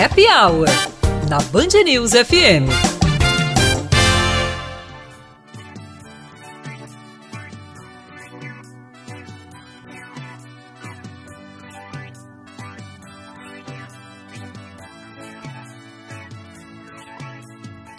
Happy Hour, na Band News FM.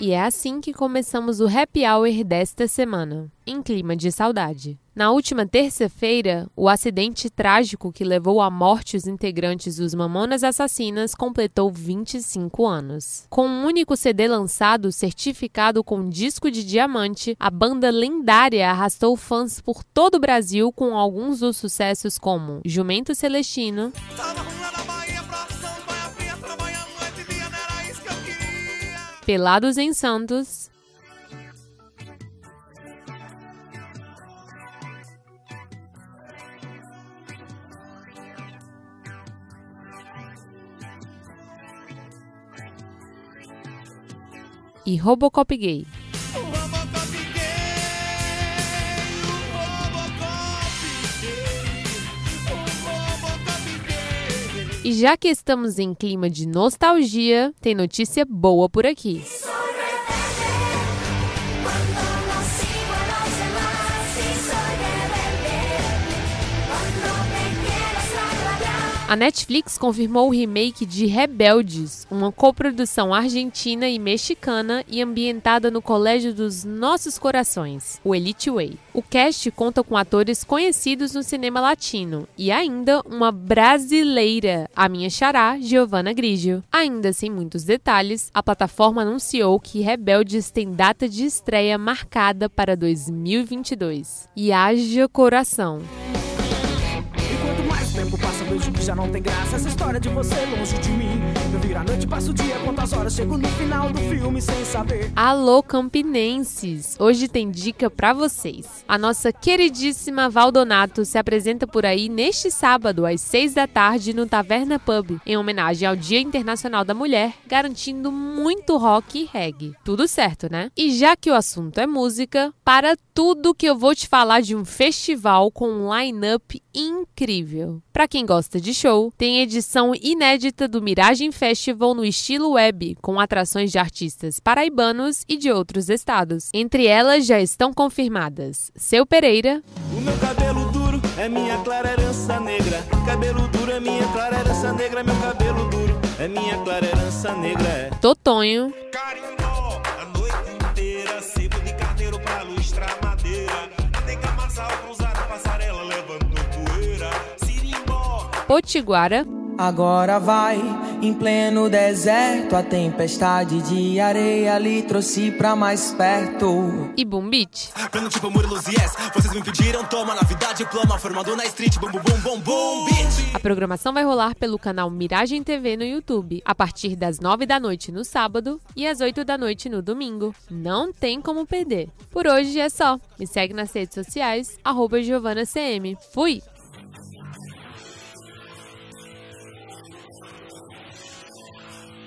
E é assim que começamos o Happy Hour desta semana, em clima de saudade. Na última terça-feira, o acidente trágico que levou à morte os integrantes dos Mamonas Assassinas completou 25 anos. Com um único CD lançado certificado com disco de diamante, a banda lendária arrastou fãs por todo o Brasil com alguns dos sucessos como Jumento Celestino. Pelados em Santos. E Robocop Gay. E já que estamos em clima de nostalgia, tem notícia boa por aqui. A Netflix confirmou o remake de Rebeldes, uma coprodução argentina e mexicana e ambientada no Colégio dos Nossos Corações, o Elite Way. O cast conta com atores conhecidos no cinema latino e ainda uma brasileira, a minha xará, Giovanna Grigio. Ainda sem muitos detalhes, a plataforma anunciou que Rebeldes tem data de estreia marcada para 2022. E haja coração! Vejo que já não tem graça. Essa história de você longe de mim. Eu viro a noite, passo o dia, horas Chego no final do filme sem saber. Alô, campinenses! Hoje tem dica para vocês. A nossa queridíssima Valdonato se apresenta por aí neste sábado às seis da tarde no Taverna Pub Em homenagem ao Dia Internacional da Mulher Garantindo muito rock e reggae. Tudo certo, né? E já que o assunto é música Para tudo que eu vou te falar de um festival com um line-up incrível. Para quem gosta de show, tem edição inédita do Miragem Festival no estilo web, com atrações de artistas paraibanos e de outros estados. Entre elas já estão confirmadas Seu Pereira. O meu cabelo duro é minha clara herança negra. Cabelo duro é minha clara herança negra. Meu cabelo duro é minha clara herança negra. É. Totonho. Potiguara. Agora vai, em pleno deserto, a tempestade de areia lhe trouxe pra mais perto. E Boom Beat. Plano tipo Murilos Yes, vocês me pediram, toma novidade, diploma, formado na street, bum bum bum bum beat. A programação vai rolar pelo canal Miragem TV no YouTube, a partir das nove da noite no sábado e às oito da noite no domingo. Não tem como perder. Por hoje é só. Me segue nas redes sociais, arroba GiovanaCM. Fui! フフフフ。